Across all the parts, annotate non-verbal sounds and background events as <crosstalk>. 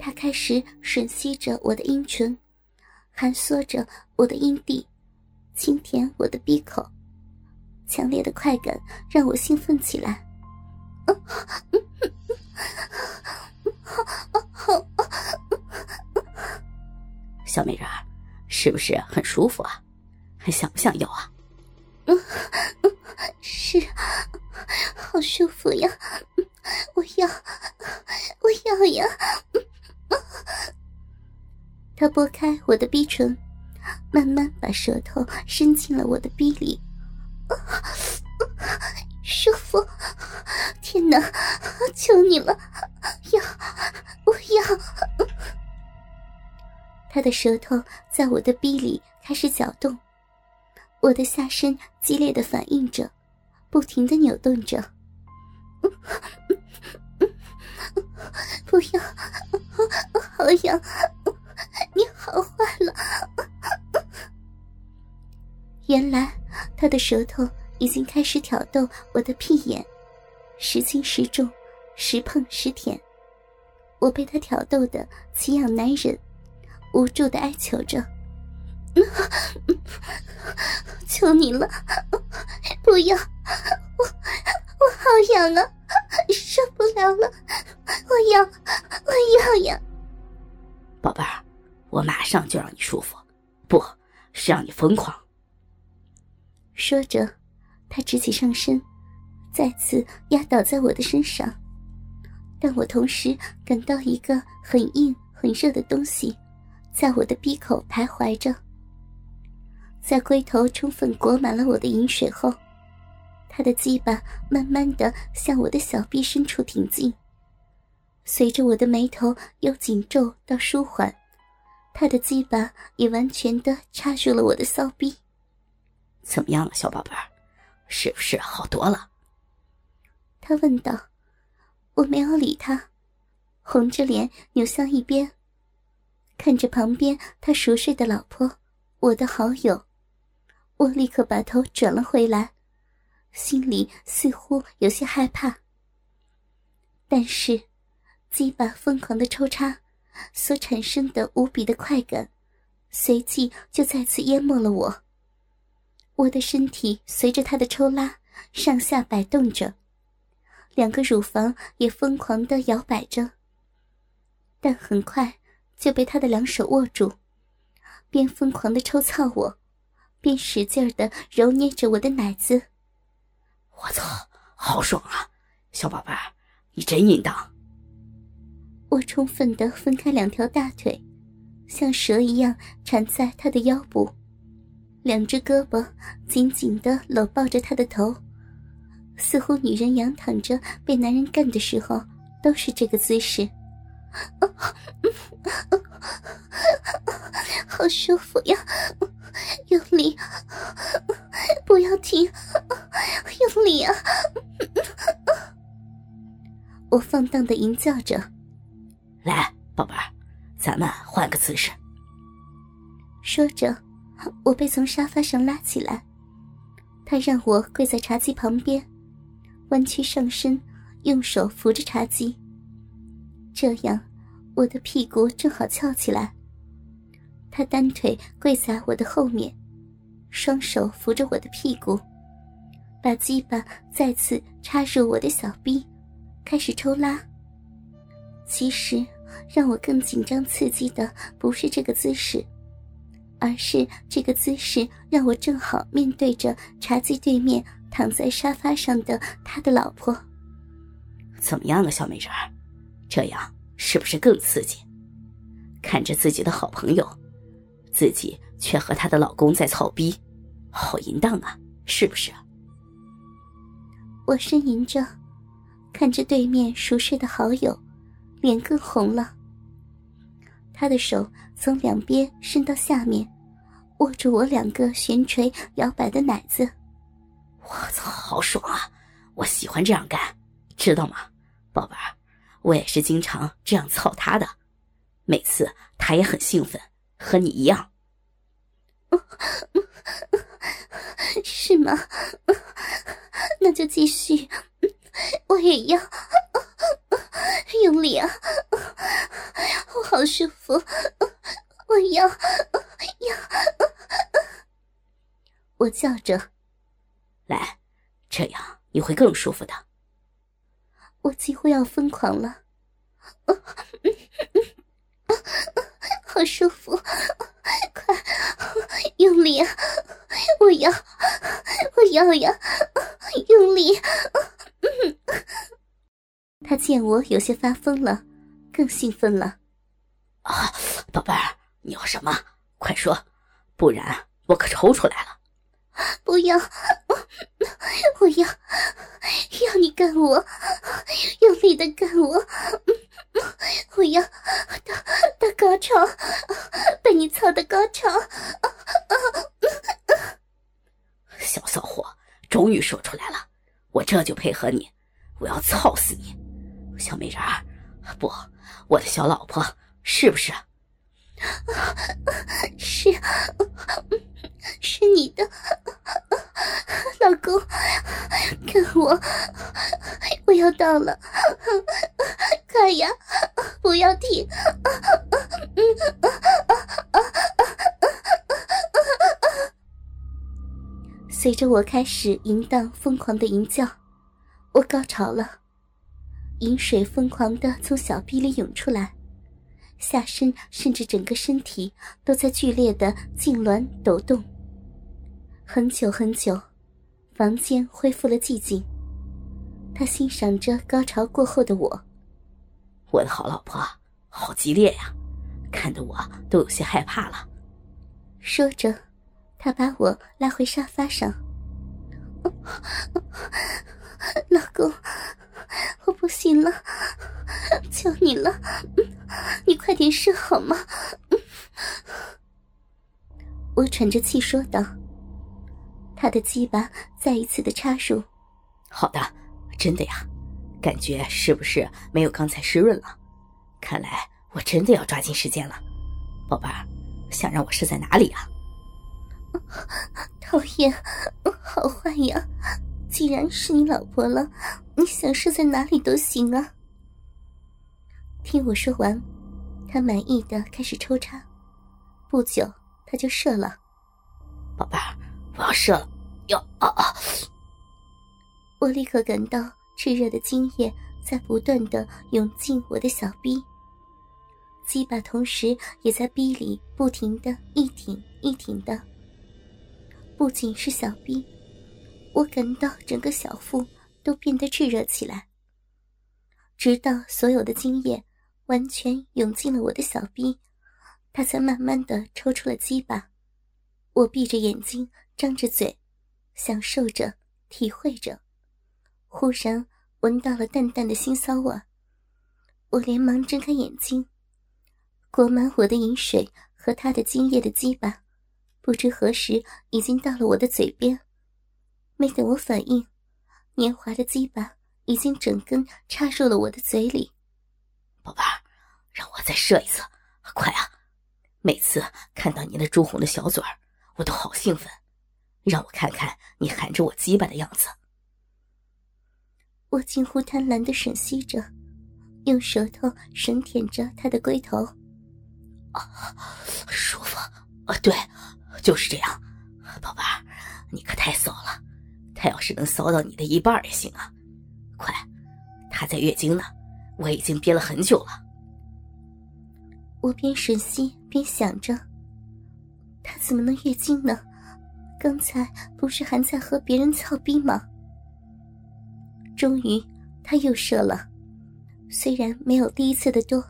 他开始吮吸着我的阴唇，含缩着我的阴蒂，轻舔我的闭口。强烈的快感让我兴奋起来。小美人儿，是不是很舒服啊？还想不想要啊？<laughs> 是，好舒服呀！我要，我要呀！<laughs> 他拨开我的逼唇，慢慢把舌头伸进了我的逼里，<laughs> 舒服！天哪，求你了，要，我要！<laughs> 他的舌头在我的逼里开始搅动，我的下身激烈的反应着，不停的扭动着。<laughs> 不要，好痒！你好坏了！原来他的舌头已经开始挑逗我的屁眼，时轻时重，时碰时舔。我被他挑逗的奇痒难忍。无助的哀求着：“ <laughs> 求你了，不要！我我好痒啊，受不了了！我要，我要呀！”宝贝儿，我马上就让你舒服，不是让你疯狂。说着，他直起上身，再次压倒在我的身上，但我同时感到一个很硬、很热的东西。在我的鼻口徘徊着，在龟头充分裹满了我的饮水后，他的鸡巴慢慢的向我的小臂深处挺进。随着我的眉头由紧皱到舒缓，他的鸡巴也完全的插入了我的骚逼。怎么样了，小宝贝儿？是不是好多了？他问道。我没有理他，红着脸扭向一边。看着旁边他熟睡的老婆，我的好友，我立刻把头转了回来，心里似乎有些害怕。但是，鸡巴疯狂的抽插所产生的无比的快感，随即就再次淹没了我。我的身体随着他的抽拉上下摆动着，两个乳房也疯狂的摇摆着，但很快。就被他的两手握住，边疯狂的抽操我，边使劲的揉捏着我的奶子。我操，好爽啊！小宝贝儿，你真淫荡。我充分的分开两条大腿，像蛇一样缠在他的腰部，两只胳膊紧紧的搂抱着他的头，似乎女人仰躺着被男人干的时候都是这个姿势。好舒服呀！用力，不要停，用力啊！我放荡的吟叫着：“来，宝贝儿，咱们换个姿势。”说着，我被从沙发上拉起来，他让我跪在茶几旁边，弯曲上身，用手扶着茶几。这样，我的屁股正好翘起来。他单腿跪在我的后面，双手扶着我的屁股，把鸡巴再次插入我的小臂，开始抽拉。其实，让我更紧张刺激的不是这个姿势，而是这个姿势让我正好面对着茶几对面躺在沙发上的他的老婆。怎么样啊，小美人儿？这样是不是更刺激？看着自己的好朋友，自己却和她的老公在操逼，好淫荡啊，是不是？我呻吟着，看着对面熟睡的好友，脸更红了。他的手从两边伸到下面，握住我两个悬垂摇摆的奶子。我操，好爽啊！我喜欢这样干，知道吗，宝贝儿？我也是经常这样操他的，每次他也很兴奋，和你一样。<laughs> 是吗？<laughs> 那就继续，我也要用力啊！我好舒服，我要要！我叫着：“来，这样你会更舒服的。”我几乎要疯狂了，好舒服，快用力啊！我要，我要呀，用力！他见我有些发疯了，更兴奋了。啊，宝贝儿，你要什么？快说，不然我可抽出来了。不要，我要，要你干我，用力的干我，我要到到高潮，被你操的高潮。小骚货，终于说出来了，我这就配合你，我要操死你，小美人儿，不，我的小老婆，是不是？<laughs> 是，是你的老公，看我，我要到了，快呀，不要停！随着我开始淫荡疯狂的淫叫，我高潮了，淫水疯狂的从小臂里涌出来。下身甚至整个身体都在剧烈的痉挛抖动。很久很久，房间恢复了寂静。他欣赏着高潮过后的我。我的好老婆，好激烈呀，看得我都有些害怕了。说着，他把我拉回沙发上。<laughs> 老公，我不行了，求你了，你快点射好吗？我喘着气说道。他的鸡巴再一次的插入。好的，真的呀，感觉是不是没有刚才湿润了？看来我真的要抓紧时间了，宝贝儿，想让我射在哪里啊？<laughs> 讨厌，好坏呀！既然是你老婆了，你想射在哪里都行啊。听我说完，他满意的开始抽插，不久他就射了。宝贝儿，我要射了，要啊啊！我立刻感到炽热的精液在不断的涌进我的小逼，鸡巴同时也在逼里不停的一挺一挺的。不仅是小逼。我感到整个小腹都变得炙热起来，直到所有的精液完全涌进了我的小臂，他才慢慢的抽出了鸡巴。我闭着眼睛，张着嘴，享受着，体会着。忽然闻到了淡淡的腥骚味，我连忙睁开眼睛，裹满我的饮水和他的精液的鸡巴，不知何时已经到了我的嘴边。没等我反应，年华的鸡巴已经整根插入了我的嘴里。宝贝儿，让我再射一次，快啊！每次看到你那朱红的小嘴儿，我都好兴奋。让我看看你含着我鸡巴的样子。我近乎贪婪的吮吸着，用舌头吮舔着他的龟头。啊，舒服！啊，对，就是这样。宝贝儿，你可太骚。他要是能骚到你的一半也行啊！快，他在月经呢，我已经憋了很久了。我边吮吸边想着，他怎么能月经呢？刚才不是还在和别人操逼吗？终于，他又射了，虽然没有第一次的多，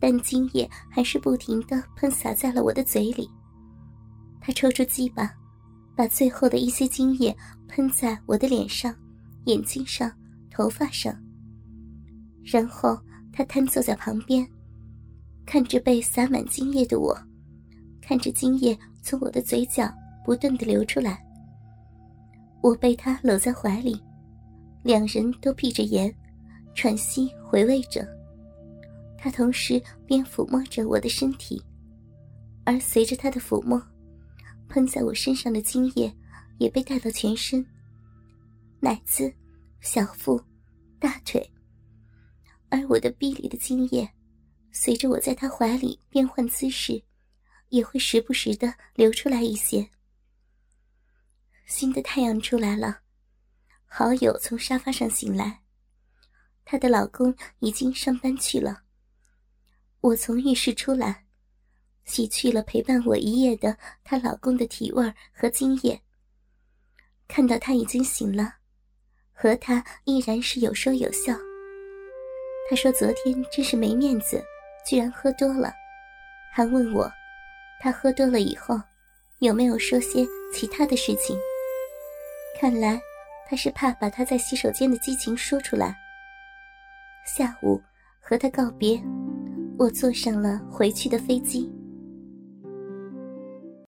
但精液还是不停的喷洒在了我的嘴里。他抽出鸡巴。把最后的一些精液喷在我的脸上、眼睛上、头发上，然后他瘫坐在旁边，看着被洒满精液的我，看着精液从我的嘴角不断的流出来。我被他搂在怀里，两人都闭着眼，喘息回味着。他同时边抚摸着我的身体，而随着他的抚摸。喷在我身上的精液也被带到全身，奶子、小腹、大腿，而我的臂里的精液随着我在他怀里变换姿势，也会时不时的流出来一些。新的太阳出来了，好友从沙发上醒来，她的老公已经上班去了。我从浴室出来，洗去了陪伴我一夜的她老公的体味和精液。看到他已经醒了，和他依然是有说有笑。他说昨天真是没面子。居然喝多了，还问我，他喝多了以后有没有说些其他的事情？看来他是怕把他在洗手间的激情说出来。下午和他告别，我坐上了回去的飞机。